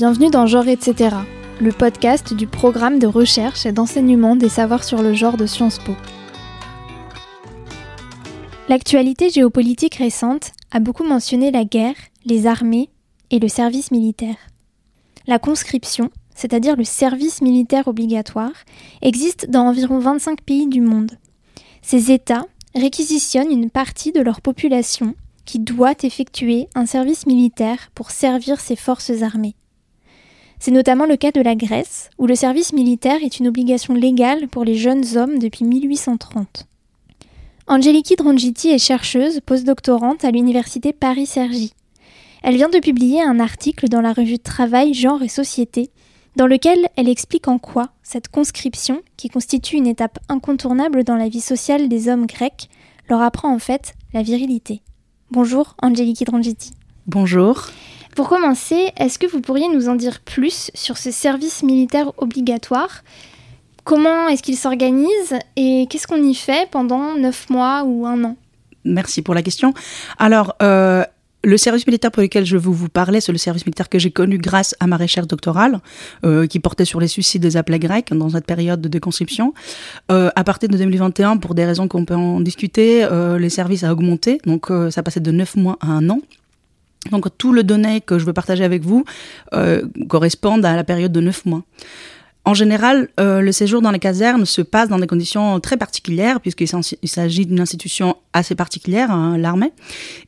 Bienvenue dans Genre etc., le podcast du programme de recherche et d'enseignement des savoirs sur le genre de Sciences Po. L'actualité géopolitique récente a beaucoup mentionné la guerre, les armées et le service militaire. La conscription, c'est-à-dire le service militaire obligatoire, existe dans environ 25 pays du monde. Ces États réquisitionnent une partie de leur population qui doit effectuer un service militaire pour servir ses forces armées. C'est notamment le cas de la Grèce, où le service militaire est une obligation légale pour les jeunes hommes depuis 1830. Angeliki Drongiti est chercheuse postdoctorante à l'université Paris-Cergy. Elle vient de publier un article dans la revue Travail, Genre et Société, dans lequel elle explique en quoi cette conscription, qui constitue une étape incontournable dans la vie sociale des hommes grecs, leur apprend en fait la virilité. Bonjour Angeliki Drangiti. Bonjour. Pour commencer, est-ce que vous pourriez nous en dire plus sur ce service militaire obligatoire Comment est-ce qu'il s'organise et qu'est-ce qu'on y fait pendant neuf mois ou un an? Merci pour la question. Alors, euh, le service militaire pour lequel je veux vous parler, c'est le service militaire que j'ai connu grâce à ma recherche doctorale, euh, qui portait sur les suicides des appelés grecs dans cette période de déconscription. Euh, à partir de 2021, pour des raisons qu'on peut en discuter, euh, les services a augmenté, donc ça passait de 9 mois à un an. Donc tout le donné que je veux partager avec vous euh, correspond à la période de 9 mois. En général, euh, le séjour dans les casernes se passe dans des conditions très particulières, puisqu'il s'agit d'une institution assez particulière, hein, l'armée.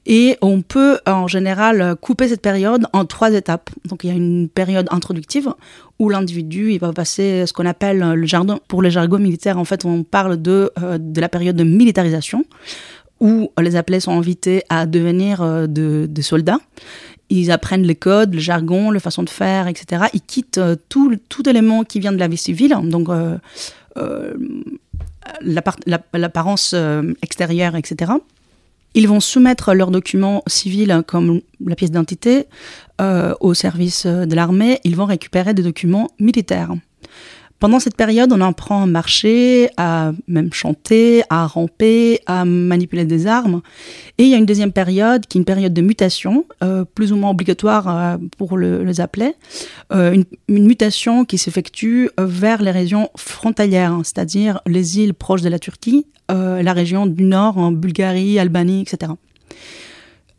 Et on peut, en général, couper cette période en trois étapes. Donc, il y a une période introductive où l'individu il va passer ce qu'on appelle le jargon. Pour le jargon militaire, en fait, on parle de, euh, de la période de militarisation où les appelés sont invités à devenir euh, de, de soldats ils apprennent les codes, le jargon, la façon de faire, etc. Ils quittent euh, tout, tout élément qui vient de la vie civile, donc euh, l'apparence extérieure, etc. Ils vont soumettre leurs documents civils comme la pièce d'identité au service de l'armée. Ils vont récupérer des documents militaires. Pendant cette période, on apprend à marcher, à même chanter, à ramper, à manipuler des armes. Et il y a une deuxième période qui est une période de mutation, euh, plus ou moins obligatoire euh, pour le, les appelés. Euh, une, une, mutation qui s'effectue vers les régions frontalières, c'est-à-dire les îles proches de la Turquie, euh, la région du nord, en Bulgarie, Albanie, etc.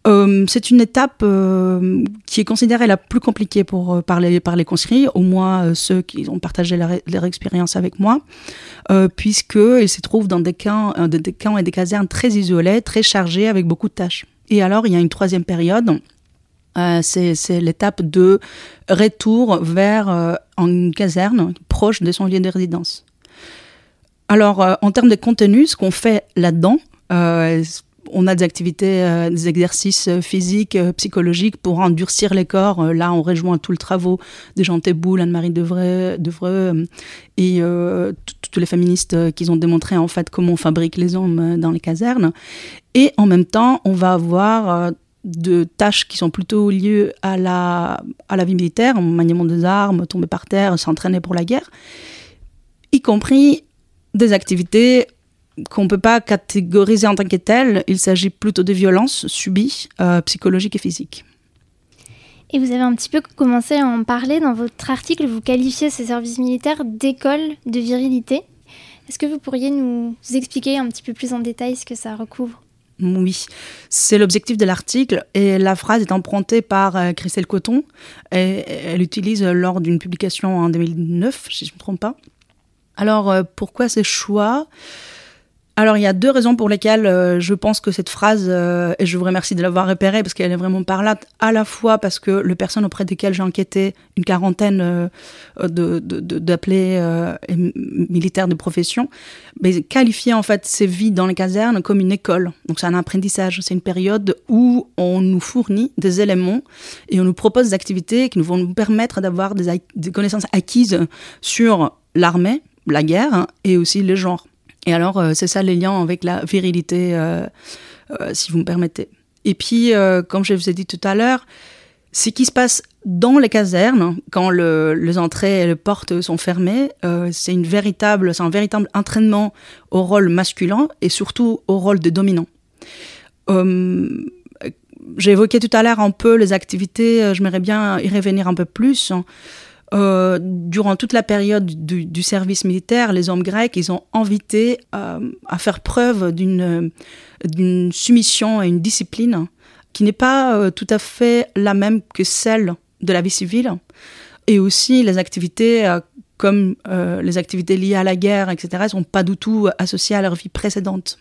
Euh, c'est une étape euh, qui est considérée la plus compliquée pour, euh, par, les, conscrits, au moins ceux qui ont partagé leur, expérience avec moi, puisqu'ils se trouvent dans des camps et des casernes très isolés, très chargés, avec beaucoup de tâches. Et alors, il y a une troisième période, c'est l'étape de retour vers une caserne proche de son lieu de résidence. Alors, en termes de contenu, ce qu'on fait là-dedans, on a des activités, euh, des exercices physiques, euh, psychologiques pour endurcir les corps. Euh, là, on rejoint tout le travaux de Jean Théboul, Anne-Marie Devreux, Devreux et toutes les féministes qui ont démontré en fait comment on fabrique les hommes dans les casernes. Et en même temps, on va avoir de tâches qui sont plutôt liées à la, à la vie militaire, maniement des armes, tomber par terre, s'entraîner pour la guerre, y compris des activités qu'on ne peut pas catégoriser en tant que telles. Il s'agit plutôt de violences subies, euh, psychologiques et physiques. Et vous avez un petit peu commencé à en parler dans votre article. Vous qualifiez ces services militaires d'école de virilité. Est-ce que vous pourriez nous expliquer un petit peu plus en détail ce que ça recouvre? Oui, c'est l'objectif de l'article et la phrase est empruntée par euh, Christelle Coton. Et elle utilise lors d'une publication en 2009, si je ne me trompe pas. Alors, euh, pourquoi ces choix? Alors, il y a deux raisons pour lesquelles euh, je pense que cette phrase, euh, et je vous remercie de l'avoir repérée parce qu'elle est vraiment parlante, à la fois parce que les personnes auprès desquelles j'ai enquêté, une quarantaine euh, d'appelés militaires de profession, mais qualifiaient en fait ces vies dans les casernes comme une école. Donc, c'est un apprentissage. C'est une période où on nous fournit des éléments et on nous propose des activités qui nous vont nous permettre d'avoir des, des connaissances acquises sur l'armée, la guerre hein, et aussi le genre. Et alors, euh, c'est ça les liens avec la virilité, euh, euh, si vous me permettez. Et puis, comme je vous ai dit tout à l'heure, ce qui se passe dans les casernes, quand le, les entrées et les portes sont fermées, c'est c'est un véritable entraînement au rôle masculin et surtout au rôle de dominant. Évoqué tout à l'heure un peu les activités, j'aimerais bien y revenir un peu plus. Euh, durant toute la période du, service militaire, les hommes grecs, ils ont invité euh, à faire preuve d'une soumission et une discipline qui n'est pas euh, tout à fait la même que celle de la vie civile. Et aussi les activités comme les activités liées à la guerre, etc., ne sont pas du tout associées à leur vie précédente.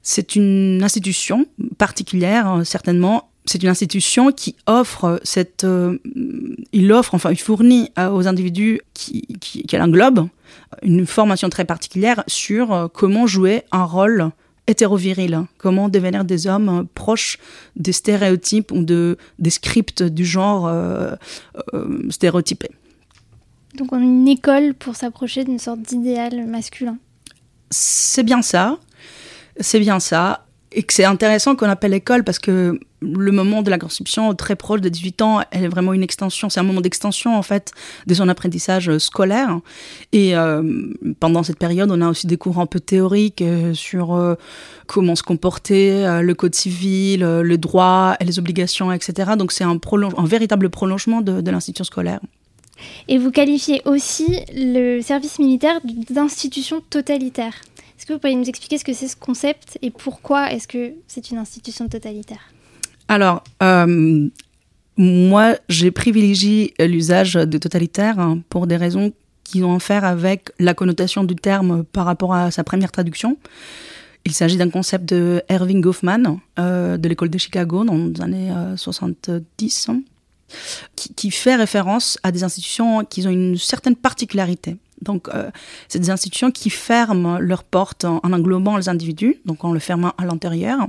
C'est une institution particulière, certainement, c'est une institution qui offre cette, euh, il offre, enfin, il fournit aux individus qui, qui, qui l'englobent une formation très particulière sur euh, comment jouer un rôle hétéroviril, comment devenir des hommes proches des stéréotypes ou de, des scripts du genre euh, stéréotypé. Donc on a une école pour s'approcher d'une sorte d'idéal masculin. C'est bien ça, c'est bien ça et que c'est intéressant qu'on appelle école parce que le moment de la conception, très proche de 18 ans, elle est vraiment une extension, c'est un moment d'extension en fait de son apprentissage scolaire. Et euh, pendant cette période, on a aussi des cours un peu théoriques euh, sur euh, comment se comporter, le code civil, le droit, les obligations, etc. Donc c'est un, véritable prolongement de l'institution scolaire. Et vous qualifiez aussi le service militaire d'institution totalitaire. Est-ce que vous pourriez nous expliquer ce que c'est ce concept et pourquoi est-ce que c'est une institution totalitaire? Alors, euh, moi, j'ai privilégié l'usage de totalitaire hein, pour des raisons qui ont à faire avec la connotation du terme par rapport à sa première traduction. Il s'agit d'un concept de Erving Goffman euh, de l'école de Chicago dans les années 70, euh, hein, qui, qui, fait référence à des institutions qui ont une certaine particularité. Donc, euh, c'est des institutions qui ferment leurs portes en, englobant les individus, donc en le fermant à l'intérieur,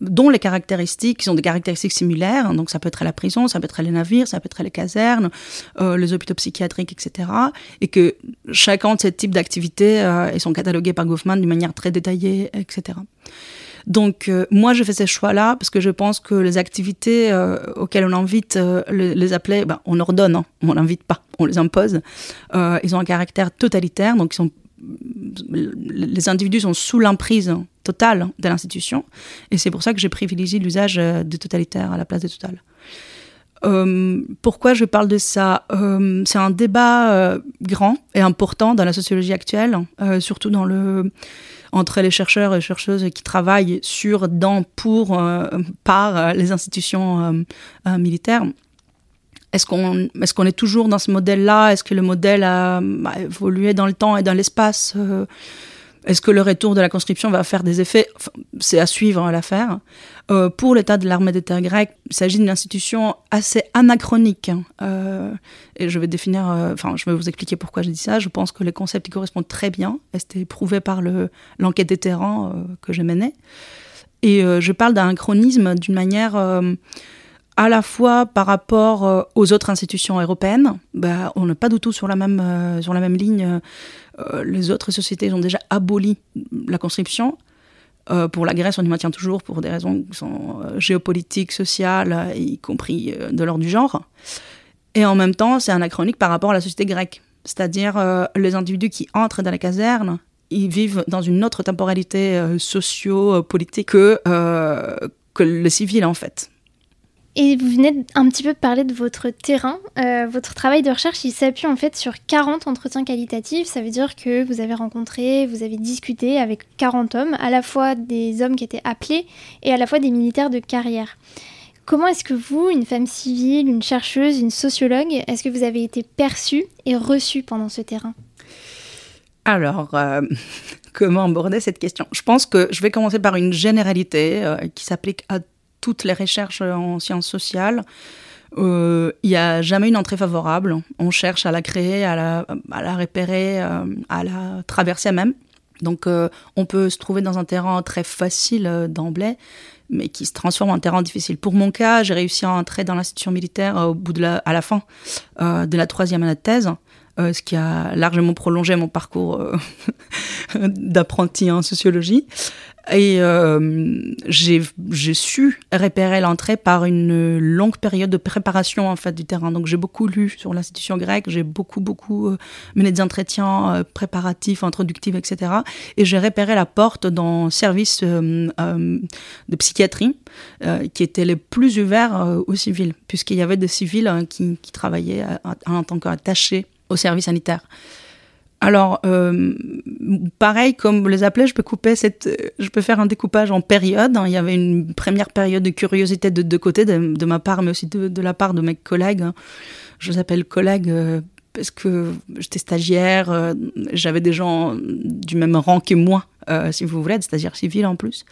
dont les caractéristiques sont des caractéristiques similaires. Donc, ça peut être la prison, ça peut être les navires, ça peut être les casernes, euh, les hôpitaux psychiatriques, etc. Et que chacun de ces types d'activités euh, sont catalogués par Goffman d'une manière très détaillée, etc. Donc euh, moi, je fais ces choix-là parce que je pense que les activités euh, auxquelles on invite euh, les, appelés, ben, on ordonne, hein, on n'invite pas, on les impose. ils ont un caractère totalitaire, donc les individus sont sous l'emprise totale de l'institution. Et c'est pour ça que j'ai privilégié l'usage de totalitaire à la place de total. pourquoi je parle de ça? C'est un débat grand et important dans la sociologie actuelle, surtout dans le entre les chercheurs et chercheuses qui travaillent sur, dans, pour, euh, par euh, les institutions euh, militaires. Est-ce qu'on est, qu'on est toujours dans ce modèle-là? Est-ce que le modèle a, évolué dans le temps et dans l'espace est-ce que le retour de la conscription va faire des effets? C'est à suivre l'affaire. Euh, pour l'état de l'armée de terre grecque, il s'agit d'une institution assez anachronique. Hein. Euh, et je vais définir, euh, enfin, je vais vous expliquer pourquoi j'ai dit ça. Je pense que les concepts y correspondent très bien. C'était prouvé par l'enquête des terrains que j'ai menée. Et je parle d'anachronisme d'une manière à la fois par rapport aux autres institutions européennes, bah, on n'est pas du tout sur la même, sur la même ligne. Euh, les autres sociétés ont déjà aboli la conscription. pour la Grèce, on y maintient toujours pour des raisons qui sont géopolitiques, sociales, y compris de l'ordre du genre. Et en même temps, c'est anachronique par rapport à la société grecque. C'est-à-dire les individus qui entrent dans la caserne, ils vivent dans une autre temporalité socio-politique que, que les civils, en fait. Et vous venez un petit peu de parler de votre terrain. Euh, votre travail de recherche, il s'appuie en fait sur 40 entretiens qualitatifs. Ça veut dire que vous avez rencontré, vous avez discuté avec 40 hommes, à la fois des hommes qui étaient appelés et à la fois des militaires de carrière. Comment est-ce que vous, une femme civile, une chercheuse, une sociologue, est-ce que vous avez été perçue et reçue pendant ce terrain? Alors, euh, comment aborder cette question? Je pense que je vais commencer par une généralité euh, qui s'applique à toutes les recherches en sciences sociales, euh, il n'y a jamais une entrée favorable. On cherche à la créer, à la, à repérer, euh, à la traverser même. Donc euh, on peut se trouver dans un terrain très facile d'emblée, mais qui se transforme en terrain difficile. Pour mon cas, j'ai réussi à entrer dans l'institution militaire au bout de la, à la fin de la troisième année de thèse. ce qui a largement prolongé mon parcours d'apprenti en sociologie. Et euh, j'ai su repérer l'entrée par une longue période de préparation en fait du terrain. Donc j'ai beaucoup lu sur l'institution grecque, j'ai beaucoup beaucoup euh, mené des entretiens euh, préparatifs, introductifs, etc. Et j'ai repéré la porte dans le service de psychiatrie qui était le plus ouvert aux civils, puisqu'il y avait des civils qui, qui, travaillaient en tant qu'attachés au service sanitaire. Alors, euh, pareil, comme vous les appelez, je peux couper cette, je peux faire un découpage en périodes. Il y avait une première période de curiosité de deux côtés, de, ma part, mais aussi de, la part de mes collègues. Je les appelle collègues euh, parce que j'étais stagiaire, euh, j'avais des gens du même rang que moi, si vous voulez, des stagiaires civils en plus.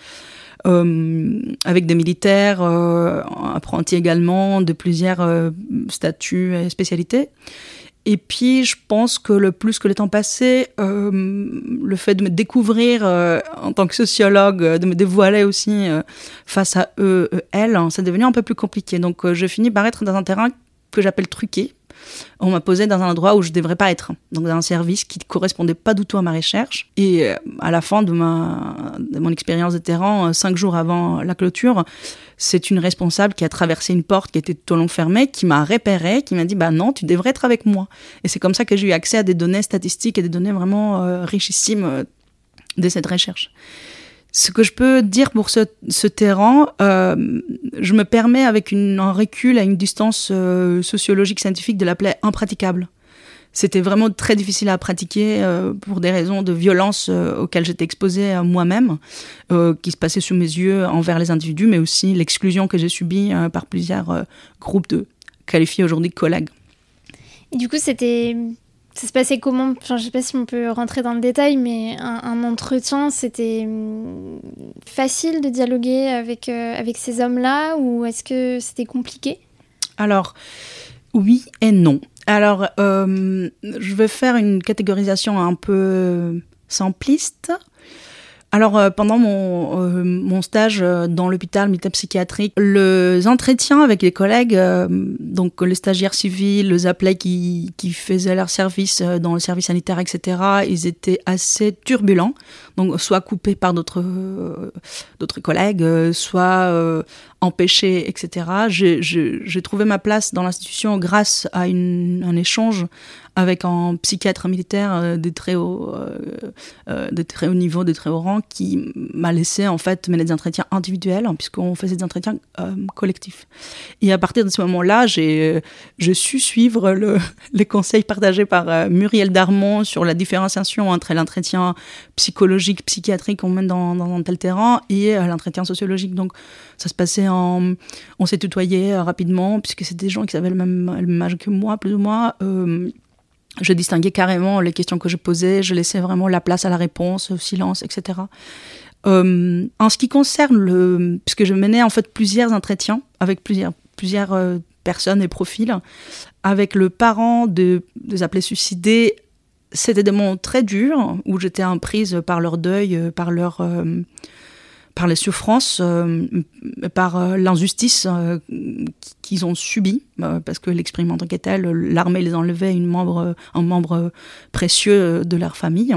avec des militaires, apprentis également, de plusieurs statuts et spécialités. Et puis, je pense que le plus que le temps passé, euh, le fait de me découvrir euh, en tant que sociologue, de me dévoiler aussi euh, face à eux, elles, hein, c'est devenu un peu plus compliqué. Donc, je finis par être dans un terrain que j'appelle truqué, on m'a posé dans un endroit où je ne devrais pas être, donc dans un service qui ne correspondait pas du tout à ma recherche. Et euh, à la fin de, ma, mon expérience de terrain, euh, cinq jours avant la clôture, c'est une responsable qui a traversé une porte qui était tout au long fermée, qui m'a repéré, qui m'a dit bah non, tu devrais être avec moi. Et c'est comme ça que j'ai eu accès à des données statistiques et des données vraiment euh, richissimes de cette recherche. Ce que je peux dire pour ce, terrain, euh, je me permets avec un recul à une distance euh, sociologique scientifique de l'appeler impraticable. C'était vraiment très difficile à pratiquer euh, pour des raisons de violence auxquelles j'étais exposée moi-même, qui se passaient sous mes yeux envers les individus, mais aussi l'exclusion que j'ai subie par plusieurs groupes de qualifiés aujourd'hui de collègues. Du coup, c'était ça se passait comment? Enfin, Je sais pas si on peut rentrer dans le détail, mais un, entretien, c'était hum, facile de dialoguer avec, euh, avec ces hommes-là ou est-ce que c'était compliqué? Alors, oui et non. Alors, euh, je vais faire une catégorisation un peu simpliste. Alors, euh, pendant mon, euh, mon stage euh, dans l'hôpital militaire psychiatrique, les entretiens avec les collègues, donc les stagiaires civils, les appelés qui, qui faisaient leur service dans le service sanitaire, etc., ils étaient assez turbulents. Donc, soit coupés par d'autres d'autres collègues, soit empêchés, etc. J'ai trouvé ma place dans l'institution grâce à une, un échange avec un psychiatre militaire euh, de très haut, euh, euh, de très haut niveau, de très haut rang, qui m'a laissé en fait mener des entretiens individuels, hein, puisqu'on faisait des entretiens collectifs. Et à partir de ce moment-là, j'ai su suivre le, les conseils partagés par Muriel Darmon sur la différenciation entre l'entretien psychologique, psychiatrique qu'on mène dans, un tel terrain et l'entretien sociologique. Donc ça se passait en... On s'est tutoyé rapidement, puisque c'était des gens qui avaient le même âge que moi, plus ou moins je distinguais carrément les questions que je posais, je laissais vraiment la place à la réponse, au silence, etc. Euh, en ce qui concerne le, puisque je menais en fait plusieurs entretiens avec plusieurs, plusieurs euh, personnes et profils, avec le parent de, des appelés suicidés, c'était des moments très durs où j'étais imprise par leur deuil, euh, par leur par les souffrances, euh, par euh, l'injustice euh, qu'ils ont subie, parce que l'expérimentation tant qu'est l'armée les enlevait une membre, un membre précieux de leur famille.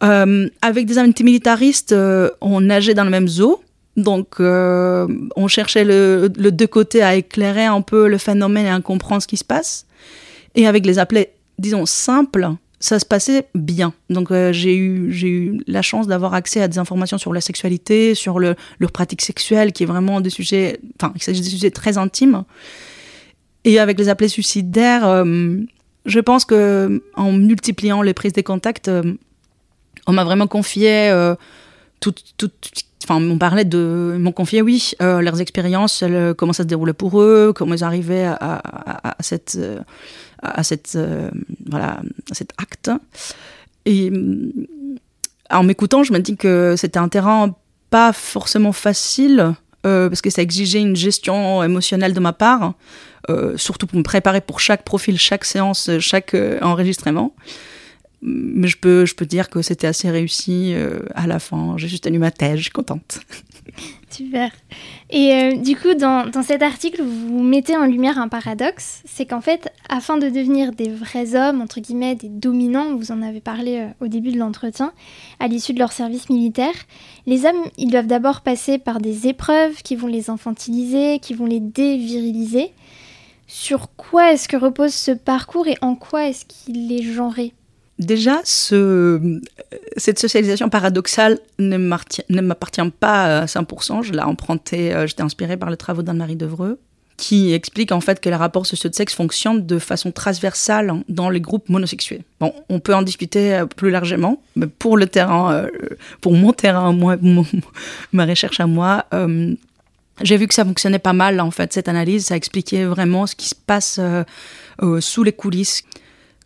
avec des antimilitaristes, on nageait dans le même zoo. Donc, on cherchait le, le deux côtés à éclairer un peu le phénomène et à comprendre ce qui se passe. Et avec les appelés, disons, simples, ça se passait bien. Donc euh, j'ai eu eu la chance d'avoir accès à des informations sur la sexualité, sur le, leur pratique sexuelle, qui est vraiment des sujets, enfin, des sujets très intimes. Et avec les appelés suicidaires, euh, je pense que en multipliant les prises de contact, euh, on m'a vraiment confié tout, tout, enfin, on parlait de, m'ont confié, oui, leurs expériences, comment ça se déroulait pour eux, comment ils arrivaient à cette, à cette, euh, voilà, cet acte. Et en m'écoutant, je me dis que c'était un terrain pas forcément facile, euh, parce que ça exigeait une gestion émotionnelle de ma part, euh, surtout pour me préparer pour chaque profil, chaque séance, chaque enregistrement. Mais je peux, je peux dire que c'était assez réussi à la fin. J'ai juste tenu ma thèse, je suis contente. Super. Et euh, du coup, dans, dans, cet article, vous mettez en lumière un paradoxe, c'est qu'en fait, afin de devenir des vrais hommes, entre guillemets, des dominants, vous en avez parlé euh, au début de l'entretien, à l'issue de leur service militaire, les hommes, ils doivent d'abord passer par des épreuves qui vont les infantiliser, qui vont les déviriliser. Sur quoi est-ce que repose ce parcours et en quoi est-ce qu'il est genré? Déjà, ce, cette socialisation paradoxale ne m'appartient pas à 100%. Je l'ai emprunté, euh, j'étais inspirée par les travaux d'Anne-Marie Devreux, qui explique en fait que les rapports sociaux de sexe fonctionnent de façon transversale dans les groupes monosexués. Bon, on peut en discuter euh, plus largement, mais pour le terrain, euh, pour mon terrain, ma recherche à moi, j'ai vu que ça fonctionnait pas mal en fait cette analyse. Ça expliquait vraiment ce qui se passe sous les coulisses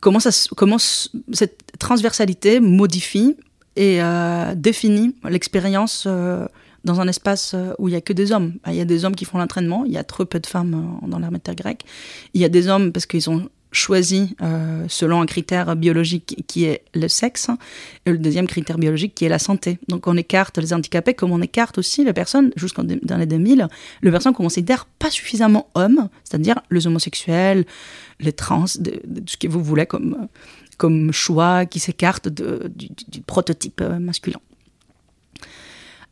comment, cette transversalité modifie et euh, définit l'expérience euh, dans un espace euh, où il n'y a que des hommes. Il y a des hommes qui font l'entraînement, il y a trop peu de femmes dans l'armée de terre grecque. Il y a des hommes parce qu'ils ont choisi selon un critère biologique qui est le sexe, et le deuxième critère biologique qui est la santé. Donc on écarte les handicapés comme on écarte aussi les personnes, jusqu'en dans les 2000, les personnes qu'on considère pas suffisamment hommes, c'est-à-dire les homosexuels, les trans, de, ce que vous voulez comme, comme choix qui s'écarte du, prototype euh, masculin.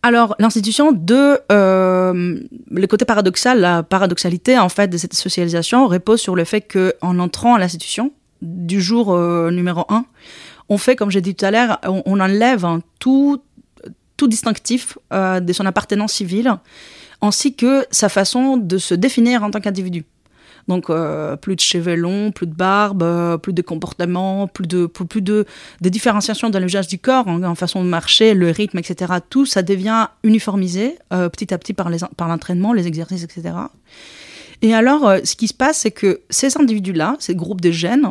Alors, l'institution de euh, le côté paradoxal, la paradoxalité en fait de cette socialisation repose sur le fait qu'en entrant à l'institution du jour euh, numéro un, on fait, comme j'ai dit tout à l'heure, on, enlève tout, tout distinctif de son appartenance civile, ainsi que sa façon de se définir en tant qu'individu. Donc euh, plus de cheveux longs, plus de barbe, euh, plus de comportement, plus de plus de, de différenciation dans l'usage du corps, en, façon de marcher, le rythme, etc. Tout ça devient uniformisé euh, petit à petit par l'entraînement, les exercices, etc. Et alors, ce qui se passe, c'est que ces individus-là, ces groupes de gènes,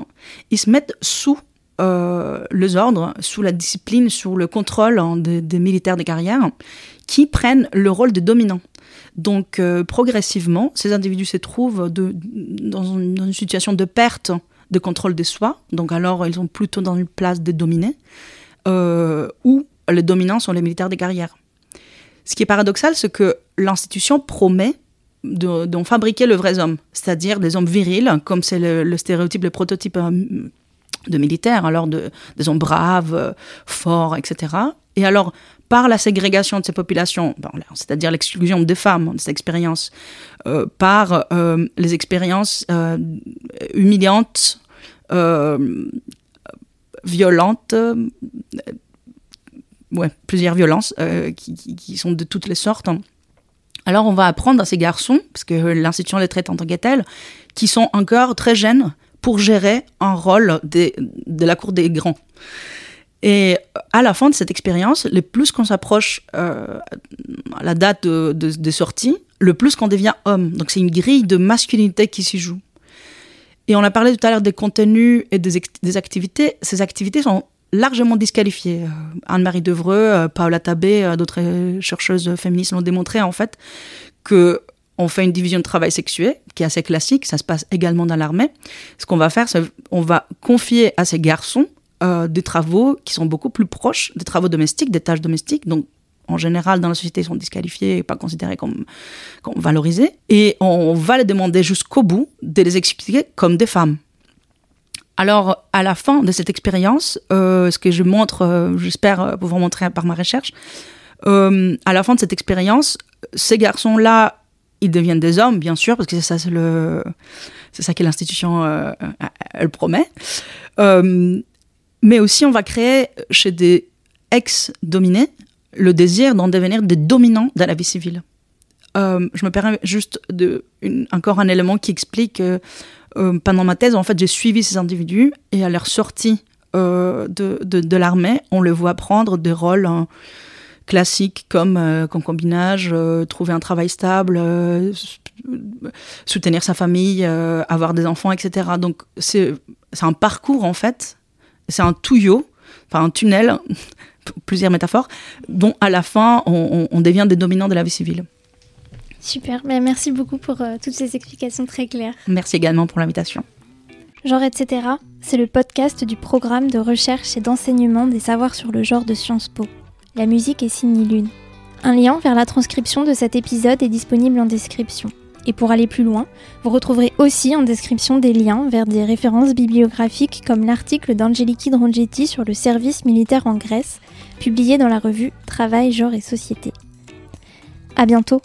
ils se mettent sous les ordres, sous la discipline, sous le contrôle hein, des, militaires de carrière, qui prennent le rôle de dominants. Donc euh, progressivement, ces individus se trouvent dans, une, situation de perte de contrôle de soi. Donc alors, ils sont plutôt dans une place de dominés, euh, où les dominants sont les militaires des carrières. Ce qui est paradoxal, c'est que l'institution promet de, fabriquer le vrai homme, c'est-à-dire des hommes virils, comme c'est le, stéréotype, le prototype euh, de militaires, alors de, des hommes braves, forts, etc. Et alors, par la ségrégation de ces populations, c'est-à-dire l'exclusion des femmes de cette expérience, euh, par euh, les expériences euh, humiliantes, violentes, plusieurs violences qui, sont de toutes les sortes. Alors on va apprendre à ces garçons, parce que l'institution les traite en tant que tels, qui sont encore très jeunes pour gérer un rôle de la cour des grands. Et à la fin de cette expérience, le plus qu'on s'approche euh, à la date de, sortie, le plus qu'on devient homme. Donc c'est une grille de masculinité qui s'y joue. Et on a parlé tout à l'heure des contenus et des, activités. Ces activités sont largement disqualifiées. Euh, Anne-Marie Devreux, euh, Paola Tabé, d'autres chercheuses féministes l'ont démontré en fait que on fait une division de travail sexué qui est assez classique. Ça se passe également dans l'armée. Ce qu'on va faire, c'est on va confier à ces garçons euh, des travaux qui sont beaucoup plus proches des travaux domestiques, des tâches domestiques. Donc, en général, dans la société, ils sont disqualifiés et pas considérés comme, valorisés. Et on va les demander jusqu'au bout de les expliquer comme des femmes. Alors, à la fin de cette expérience, euh, ce que je montre, euh, j'espère pouvoir montrer par ma recherche, à la fin de cette expérience, ces garçons-là, ils deviennent des hommes, bien sûr, parce que c'est ça que l'institution, elle promet. Mais aussi, on va créer chez des ex-dominés le désir d'en devenir des dominants dans la vie civile. Euh, je me permets juste de, encore un élément qui explique que euh, pendant ma thèse, en fait, j'ai suivi ces individus et à leur sortie euh, de, de, l'armée, on les voit prendre des rôles hein, classiques comme concubinage, trouver un travail stable, soutenir sa famille, avoir des enfants, etc. Donc c'est un parcours en fait c'est un tuyau, enfin un tunnel, plusieurs métaphores, dont à la fin on, devient des dominants de la vie civile. Super, mais merci beaucoup pour euh, toutes ces explications très claires. Merci également pour l'invitation. Genre etc., c'est le podcast du programme de recherche et d'enseignement des savoirs sur le genre de Sciences Po. La musique est signée Lune. Un lien vers la transcription de cet épisode est disponible en description. Et pour aller plus loin, vous retrouverez aussi en description des liens vers des références bibliographiques comme l'article d'Angeliki Drongetti sur le service militaire en Grèce, publié dans la revue Travail, Genre et Société. À bientôt!